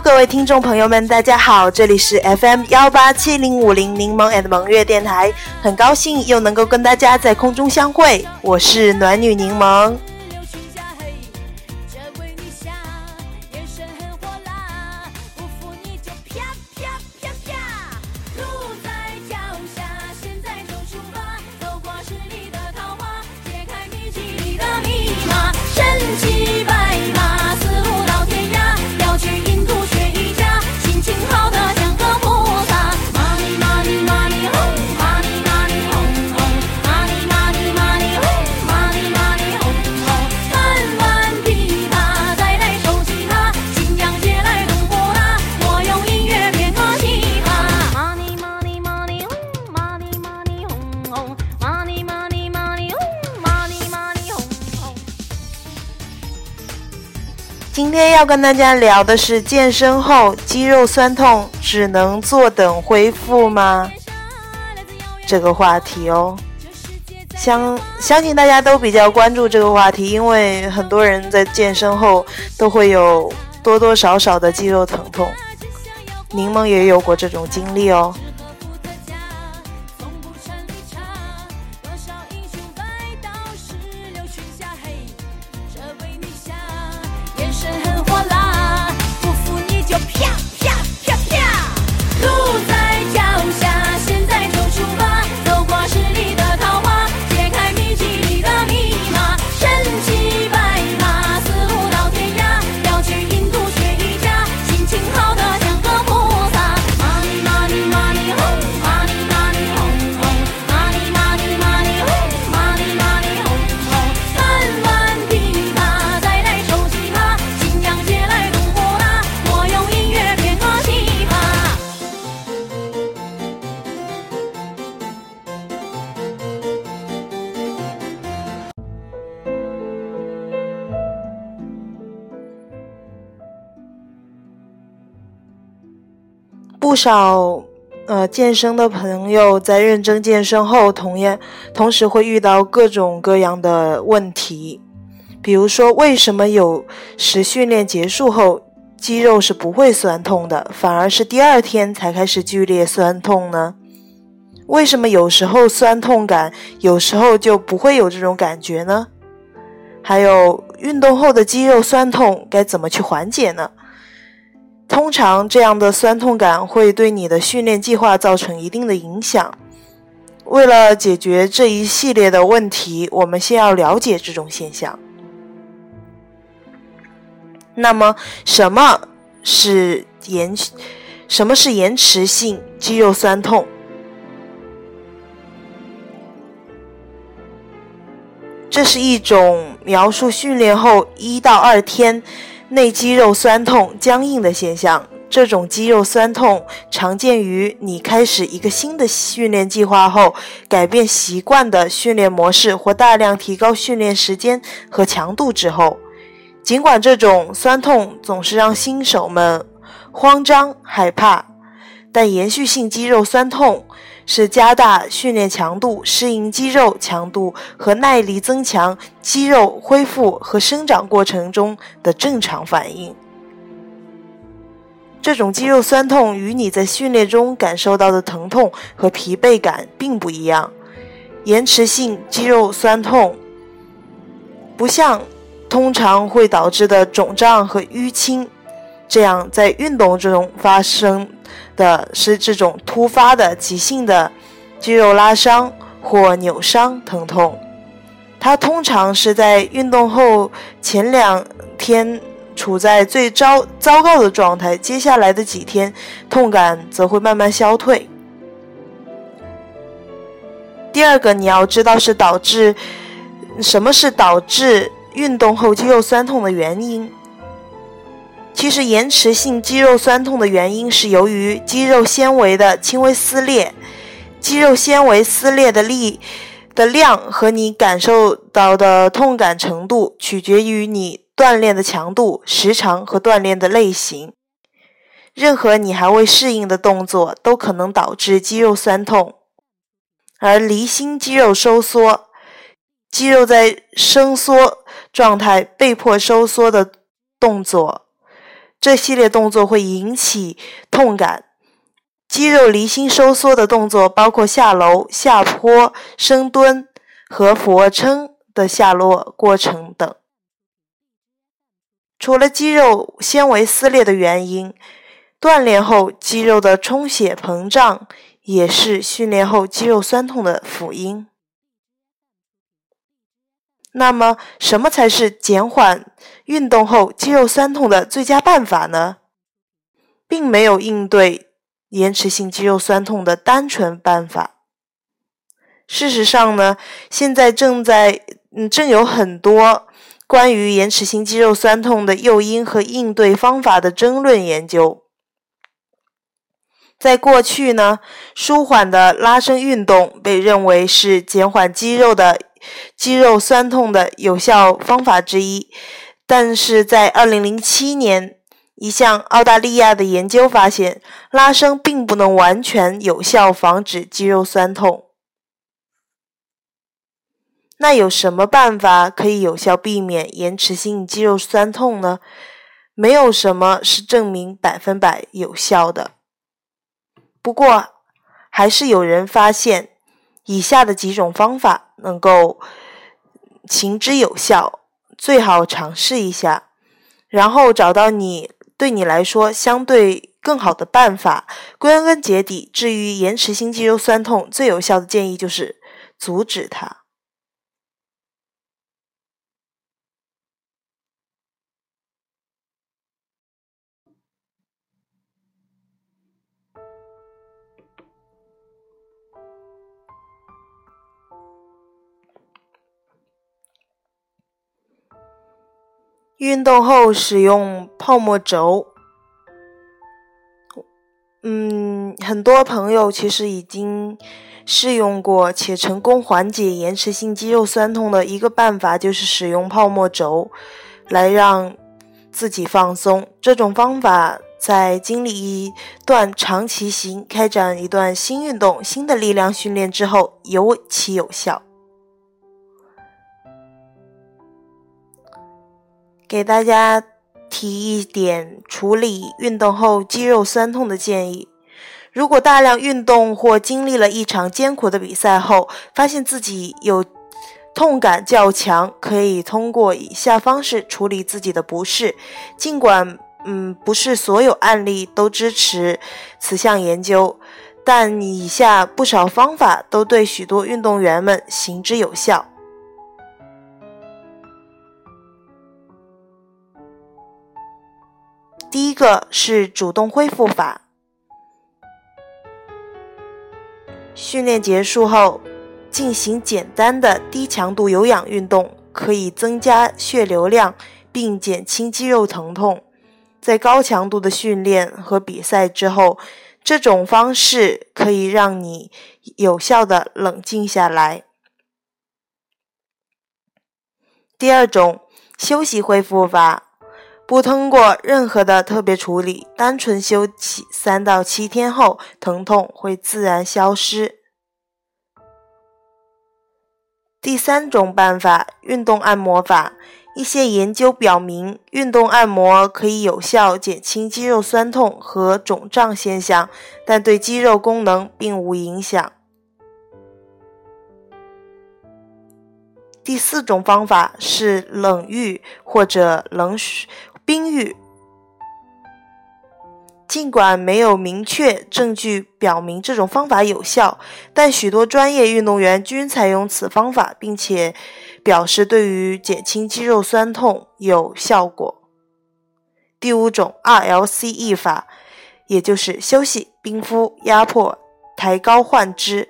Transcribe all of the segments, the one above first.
各位听众朋友们，大家好，这里是 FM 幺八七零五零柠檬 and 萌月电台，很高兴又能够跟大家在空中相会，我是暖女柠檬。要跟大家聊的是健身后肌肉酸痛只能坐等恢复吗？这个话题哦，相相信大家都比较关注这个话题，因为很多人在健身后都会有多多少少的肌肉疼痛，柠檬也有过这种经历哦。少呃健身的朋友在认真健身后，同样同时会遇到各种各样的问题，比如说为什么有时训练结束后肌肉是不会酸痛的，反而是第二天才开始剧烈酸痛呢？为什么有时候酸痛感，有时候就不会有这种感觉呢？还有运动后的肌肉酸痛该怎么去缓解呢？通常这样的酸痛感会对你的训练计划造成一定的影响。为了解决这一系列的问题，我们先要了解这种现象。那么，什么是延什么是延迟性肌肉酸痛？这是一种描述训练后一到二天。内肌肉酸痛、僵硬的现象，这种肌肉酸痛常见于你开始一个新的训练计划后，改变习惯的训练模式或大量提高训练时间和强度之后。尽管这种酸痛总是让新手们慌张害怕，但延续性肌肉酸痛。是加大训练强度、适应肌肉强度和耐力增强肌肉恢复和生长过程中的正常反应。这种肌肉酸痛与你在训练中感受到的疼痛和疲惫感并不一样。延迟性肌肉酸痛不像通常会导致的肿胀和淤青这样在运动中发生。的是这种突发的急性的肌肉拉伤或扭伤疼痛，它通常是在运动后前两天处在最糟糟糕的状态，接下来的几天痛感则会慢慢消退。第二个你要知道是导致什么是导致运动后肌肉酸痛的原因。其实，延迟性肌肉酸痛的原因是由于肌肉纤维的轻微撕裂。肌肉纤维撕裂的力的量和你感受到的痛感程度取决于你锻炼的强度、时长和锻炼的类型。任何你还未适应的动作都可能导致肌肉酸痛。而离心肌肉收缩，肌肉在伸缩状态被迫收缩的动作。这系列动作会引起痛感。肌肉离心收缩的动作包括下楼、下坡、深蹲和俯卧撑的下落过程等。除了肌肉纤维撕裂的原因，锻炼后肌肉的充血膨胀也是训练后肌肉酸痛的辅因。那么，什么才是减缓运动后肌肉酸痛的最佳办法呢？并没有应对延迟性肌肉酸痛的单纯办法。事实上呢，现在正在嗯正有很多关于延迟性肌肉酸痛的诱因和应对方法的争论研究。在过去呢，舒缓的拉伸运动被认为是减缓肌肉的。肌肉酸痛的有效方法之一，但是在2007年，一项澳大利亚的研究发现，拉伸并不能完全有效防止肌肉酸痛。那有什么办法可以有效避免延迟性肌肉酸痛呢？没有什么是证明百分百有效的。不过，还是有人发现以下的几种方法。能够行之有效，最好尝试一下，然后找到你对你来说相对更好的办法。归根结底，至于延迟性肌肉酸痛，最有效的建议就是阻止它。运动后使用泡沫轴，嗯，很多朋友其实已经试用过且成功缓解延迟性肌肉酸痛的一个办法，就是使用泡沫轴来让自己放松。这种方法在经历一段长期行、开展一段新运动、新的力量训练之后，尤其有效。给大家提一点处理运动后肌肉酸痛的建议：如果大量运动或经历了一场艰苦的比赛后，发现自己有痛感较强，可以通过以下方式处理自己的不适。尽管嗯，不是所有案例都支持此项研究，但以下不少方法都对许多运动员们行之有效。第一个是主动恢复法。训练结束后，进行简单的低强度有氧运动，可以增加血流量并减轻肌肉疼痛。在高强度的训练和比赛之后，这种方式可以让你有效的冷静下来。第二种休息恢复法。不通过任何的特别处理，单纯休息三到七天后，疼痛会自然消失。第三种办法，运动按摩法。一些研究表明，运动按摩可以有效减轻肌肉酸痛和肿胀现象，但对肌肉功能并无影响。第四种方法是冷浴或者冷水。冰浴，尽管没有明确证据表明这种方法有效，但许多专业运动员均采用此方法，并且表示对于减轻肌肉酸痛有效果。第五种 RLCE 法，也就是休息、冰敷、压迫、抬高换肢。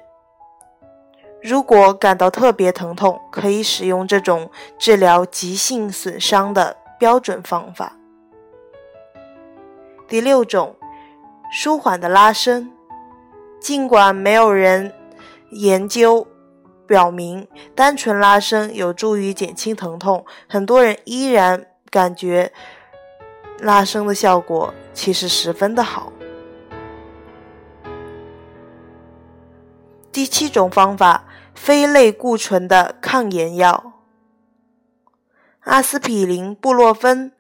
如果感到特别疼痛，可以使用这种治疗急性损伤的。标准方法。第六种，舒缓的拉伸。尽管没有人研究表明单纯拉伸有助于减轻疼痛，很多人依然感觉拉伸的效果其实十分的好。第七种方法，非类固醇的抗炎药。阿司匹林、布洛芬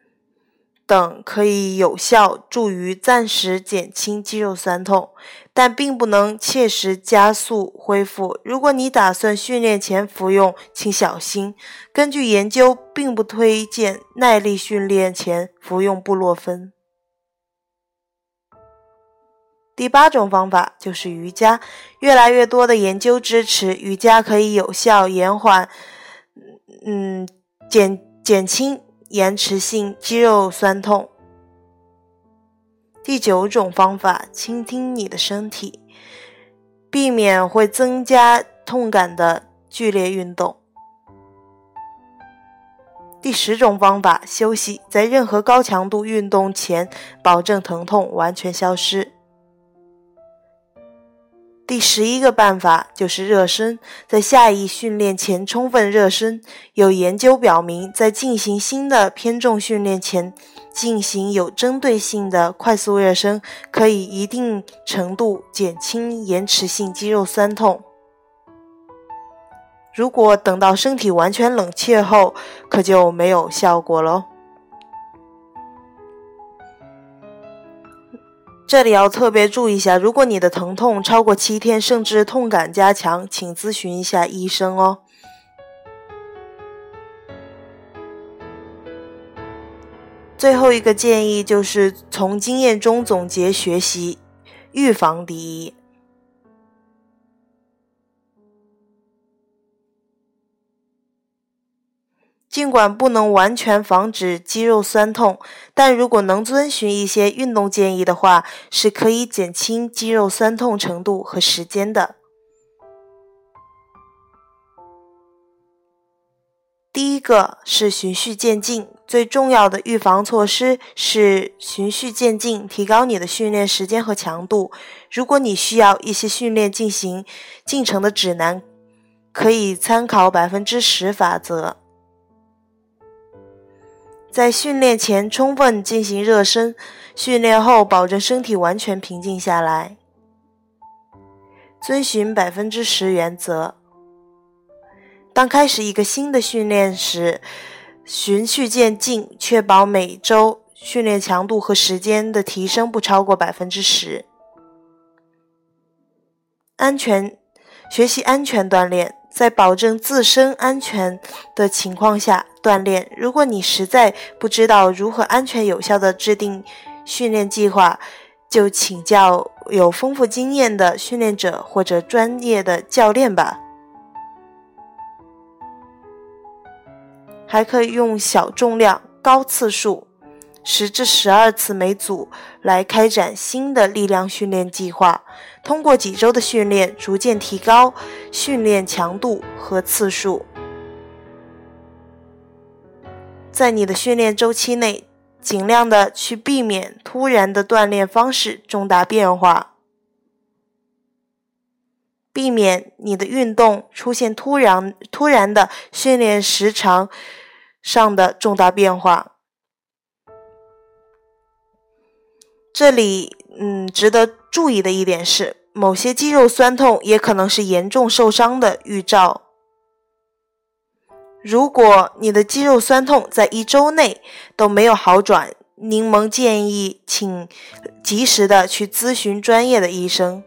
等可以有效助于暂时减轻肌肉酸痛，但并不能切实加速恢复。如果你打算训练前服用，请小心。根据研究，并不推荐耐力训练前服用布洛芬。第八种方法就是瑜伽。越来越多的研究支持瑜伽可以有效延缓，嗯，减减轻。延迟性肌肉酸痛。第九种方法，倾听你的身体，避免会增加痛感的剧烈运动。第十种方法，休息，在任何高强度运动前，保证疼痛完全消失。第十一个办法就是热身，在下一训练前充分热身。有研究表明，在进行新的偏重训练前进行有针对性的快速热身，可以一定程度减轻延迟性肌肉酸痛。如果等到身体完全冷却后，可就没有效果了。这里要特别注意一下，如果你的疼痛超过七天，甚至痛感加强，请咨询一下医生哦。最后一个建议就是从经验中总结学习，预防第一。尽管不能完全防止肌肉酸痛，但如果能遵循一些运动建议的话，是可以减轻肌肉酸痛程度和时间的。第一个是循序渐进，最重要的预防措施是循序渐进，提高你的训练时间和强度。如果你需要一些训练进行进程的指南，可以参考百分之十法则。在训练前充分进行热身，训练后保证身体完全平静下来。遵循百分之十原则。当开始一个新的训练时，循序渐进，确保每周训练强度和时间的提升不超过百分之十。安全，学习安全锻炼。在保证自身安全的情况下锻炼。如果你实在不知道如何安全有效的制定训练计划，就请教有丰富经验的训练者或者专业的教练吧。还可以用小重量、高次数。十至十二次每组来开展新的力量训练计划，通过几周的训练，逐渐提高训练强度和次数。在你的训练周期内，尽量的去避免突然的锻炼方式重大变化，避免你的运动出现突然突然的训练时长上的重大变化。这里，嗯，值得注意的一点是，某些肌肉酸痛也可能是严重受伤的预兆。如果你的肌肉酸痛在一周内都没有好转，柠檬建议请及时的去咨询专业的医生。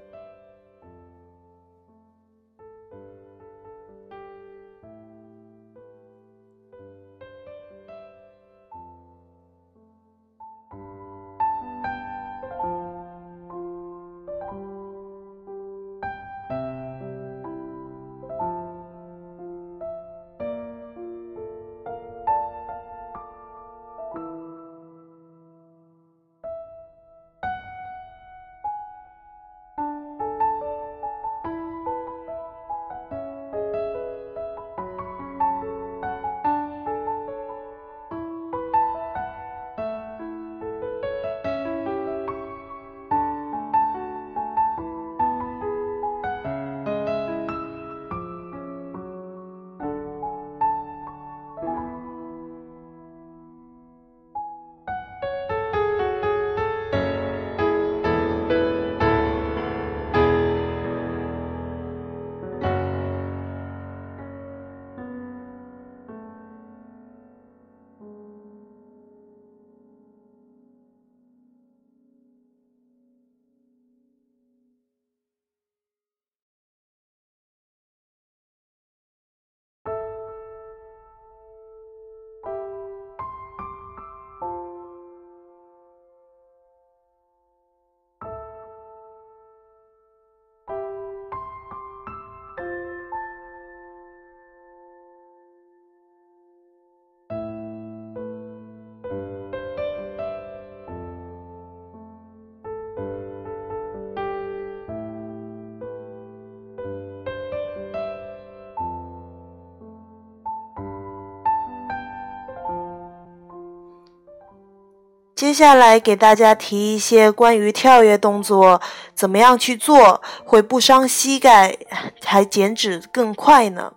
接下来给大家提一些关于跳跃动作怎么样去做会不伤膝盖，还减脂更快呢？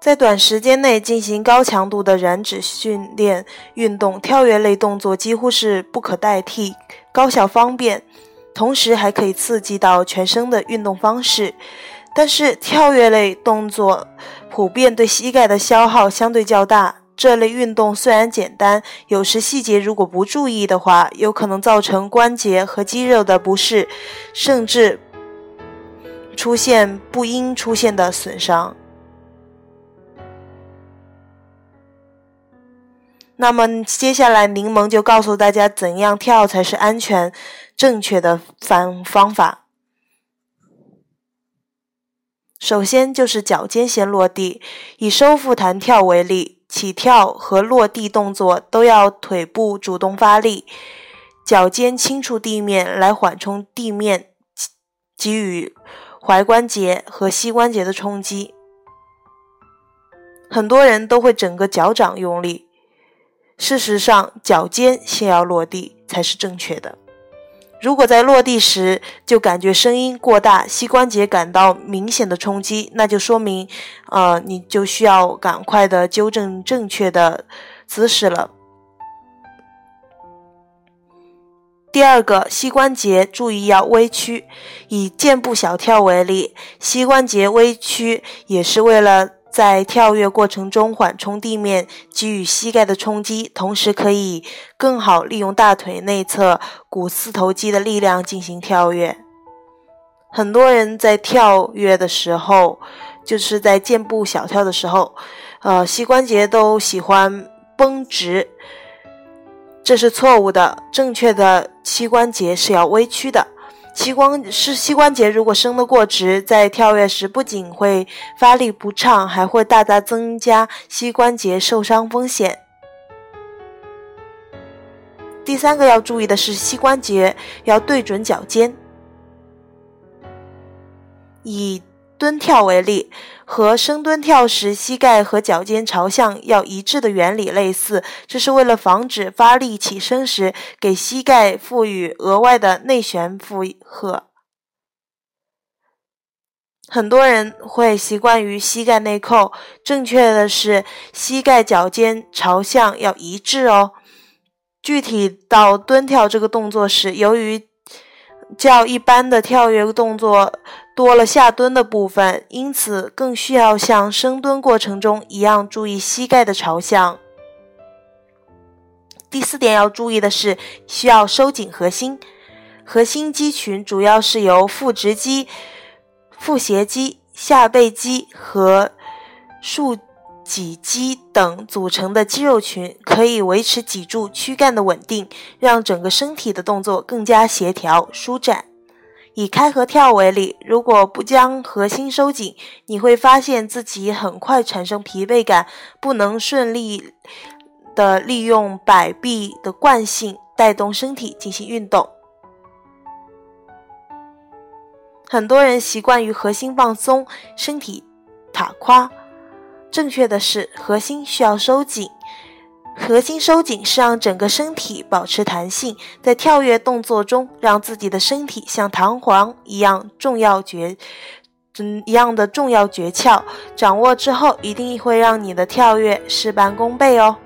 在短时间内进行高强度的燃脂训练运动，跳跃类动作几乎是不可代替，高效方便，同时还可以刺激到全身的运动方式。但是，跳跃类动作普遍对膝盖的消耗相对较大。这类运动虽然简单，有时细节如果不注意的话，有可能造成关节和肌肉的不适，甚至出现不应出现的损伤。那么接下来，柠檬就告诉大家怎样跳才是安全、正确的方方法。首先就是脚尖先落地，以收腹弹跳为例，起跳和落地动作都要腿部主动发力，脚尖轻触地面来缓冲地面给予踝关节和膝关节的冲击。很多人都会整个脚掌用力。事实上，脚尖先要落地才是正确的。如果在落地时就感觉声音过大，膝关节感到明显的冲击，那就说明，呃，你就需要赶快的纠正正确的姿势了。第二个，膝关节注意要微屈。以箭步小跳为例，膝关节微屈也是为了。在跳跃过程中缓冲地面，给予膝盖的冲击，同时可以更好利用大腿内侧股四头肌的力量进行跳跃。很多人在跳跃的时候，就是在箭步小跳的时候，呃，膝关节都喜欢绷直，这是错误的。正确的膝关节是要微屈的。膝关是膝关节，如果伸得过直，在跳跃时不仅会发力不畅，还会大大增加膝关节受伤风险。第三个要注意的是，膝关节要对准脚尖，以。蹲跳为例，和深蹲跳时膝盖和脚尖朝向要一致的原理类似，这是为了防止发力起身时给膝盖赋予额外的内旋负荷。很多人会习惯于膝盖内扣，正确的是膝盖脚尖朝向要一致哦。具体到蹲跳这个动作时，由于较一般的跳跃动作。多了下蹲的部分，因此更需要像深蹲过程中一样注意膝盖的朝向。第四点要注意的是，需要收紧核心。核心肌群主要是由腹直肌、腹斜肌、下背肌和竖脊肌等组成的肌肉群，可以维持脊柱、躯干的稳定，让整个身体的动作更加协调、舒展。以开合跳为例，如果不将核心收紧，你会发现自己很快产生疲惫感，不能顺利的利用摆臂的惯性带动身体进行运动。很多人习惯于核心放松，身体塔垮，正确的是核心需要收紧。核心收紧是让整个身体保持弹性，在跳跃动作中让自己的身体像弹簧一样重要诀，嗯一样的重要诀窍，掌握之后一定会让你的跳跃事半功倍哦。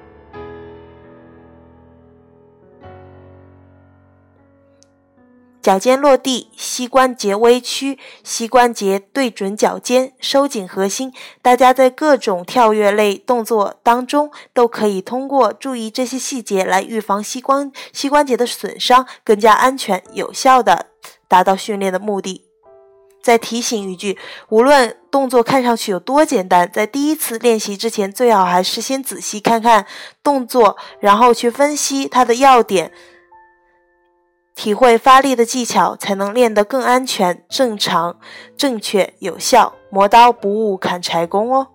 脚尖落地，膝关节微屈，膝关节对准脚尖，收紧核心。大家在各种跳跃类动作当中，都可以通过注意这些细节来预防膝关膝关节的损伤，更加安全有效的达到训练的目的。再提醒一句，无论动作看上去有多简单，在第一次练习之前，最好还是先仔细看看动作，然后去分析它的要点。体会发力的技巧，才能练得更安全、正常、正确、有效。磨刀不误砍柴工哦。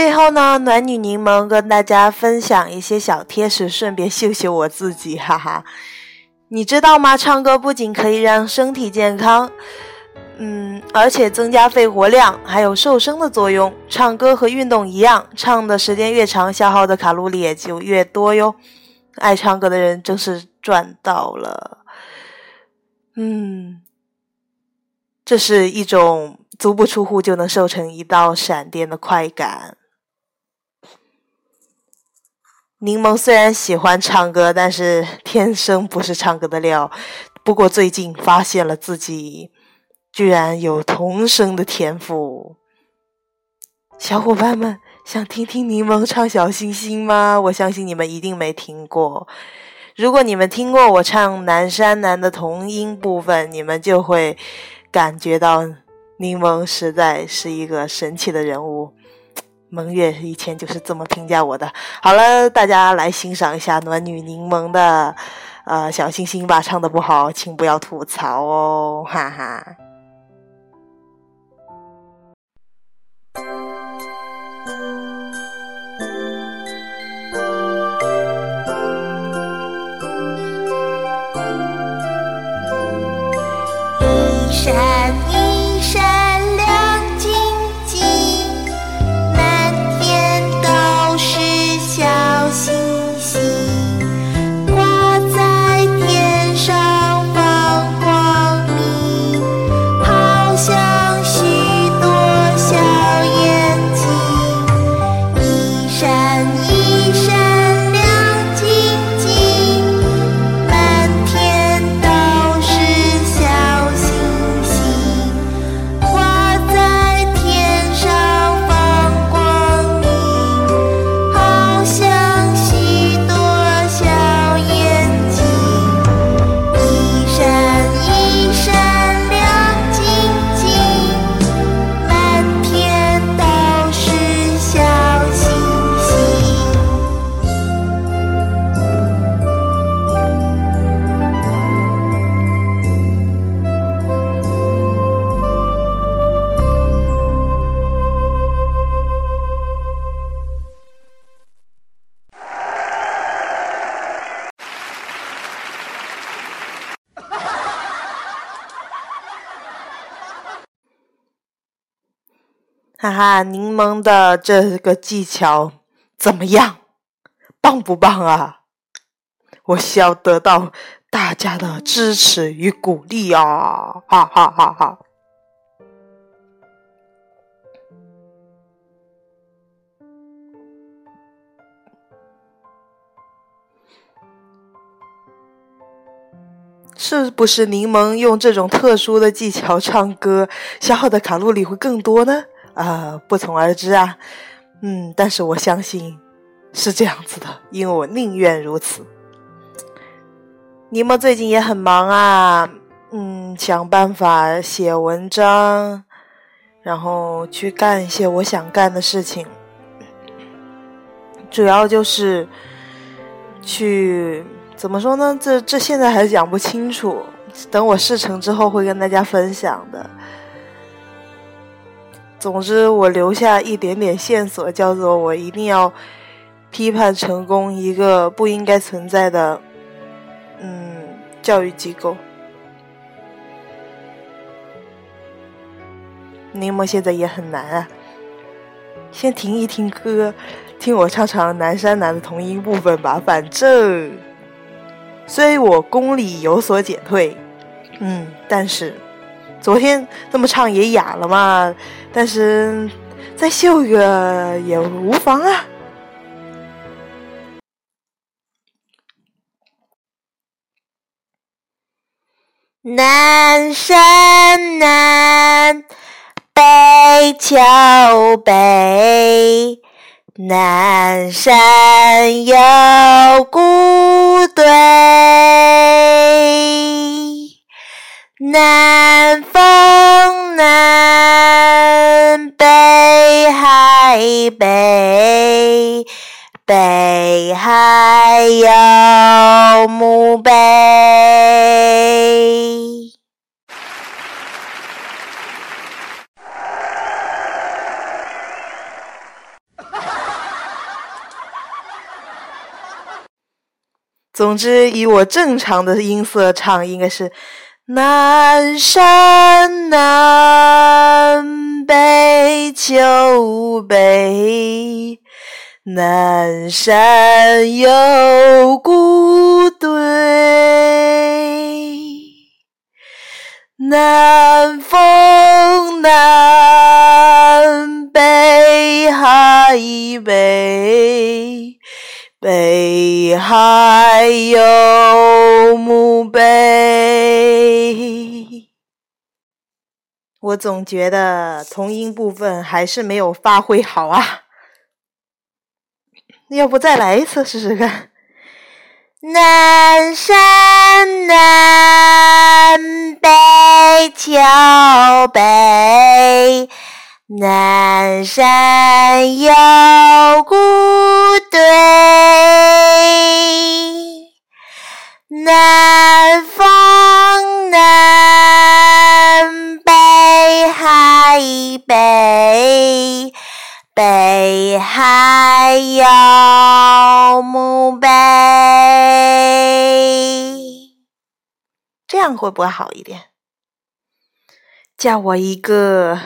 最后呢，暖女柠檬跟大家分享一些小贴士，顺便秀秀我自己，哈哈。你知道吗？唱歌不仅可以让身体健康，嗯，而且增加肺活量，还有瘦身的作用。唱歌和运动一样，唱的时间越长，消耗的卡路里也就越多哟。爱唱歌的人真是赚到了，嗯，这是一种足不出户就能瘦成一道闪电的快感。柠檬虽然喜欢唱歌，但是天生不是唱歌的料。不过最近发现了自己居然有童声的天赋。小伙伴们想听听柠檬唱《小星星》吗？我相信你们一定没听过。如果你们听过我唱《南山南》的童音部分，你们就会感觉到柠檬实在是一个神奇的人物。蒙月以前就是这么评价我的。好了，大家来欣赏一下暖女柠檬的，呃，小星星吧。唱的不好，请不要吐槽哦，哈哈。哈哈，柠檬的这个技巧怎么样？棒不棒啊？我需要得到大家的支持与鼓励啊！哈哈哈哈！是不是柠檬用这种特殊的技巧唱歌，消耗的卡路里会更多呢？啊，不从而知啊，嗯，但是我相信是这样子的，因为我宁愿如此。尼莫最近也很忙啊，嗯，想办法写文章，然后去干一些我想干的事情，主要就是去怎么说呢？这这现在还讲不清楚，等我事成之后会跟大家分享的。总之，我留下一点点线索，叫做我一定要批判成功一个不应该存在的，嗯，教育机构。柠檬现在也很难啊，先听一听歌，听我唱唱南山南的同音部分吧。反正虽我功力有所减退，嗯，但是。昨天这么唱也哑了嘛，但是再秀个也无妨啊。南山南，北桥北，南山有古堆。南风南，北海北北海有墓碑总之以我正常的音色唱应该是南山南北秋北，南山有古堆，南风南北海北。北海有墓碑。我总觉得同音部分还是没有发挥好啊，要不再来一次试试看？南山南北秋北。南山有古堆，南风南北海北，北海有墓碑。这样会不会好一点？叫我一个。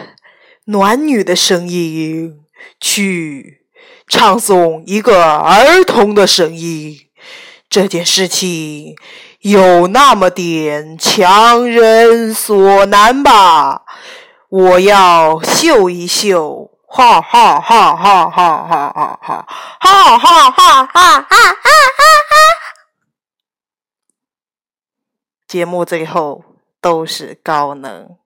暖女的声音去唱诵一个儿童的声音，这件事情有那么点强人所难吧？我要秀一秀，哈哈哈哈哈哈哈哈哈哈哈哈哈哈！节目最后都是高能。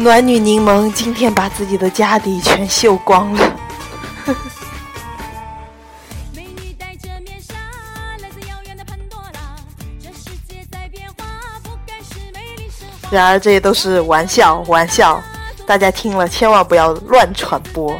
暖女柠檬今天把自己的家底全秀光了。然而这些都是玩笑，玩笑，大家听了千万不要乱传播。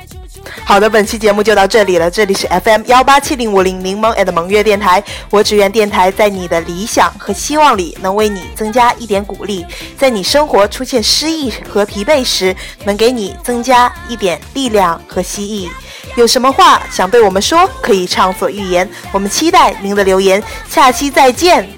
好的，本期节目就到这里了。这里是 FM 幺八七零五零柠檬 and 萌月电台。我只愿电台在你的理想和希望里，能为你增加一点鼓励；在你生活出现失意和疲惫时，能给你增加一点力量和希冀。有什么话想对我们说，可以畅所欲言。我们期待您的留言。下期再见。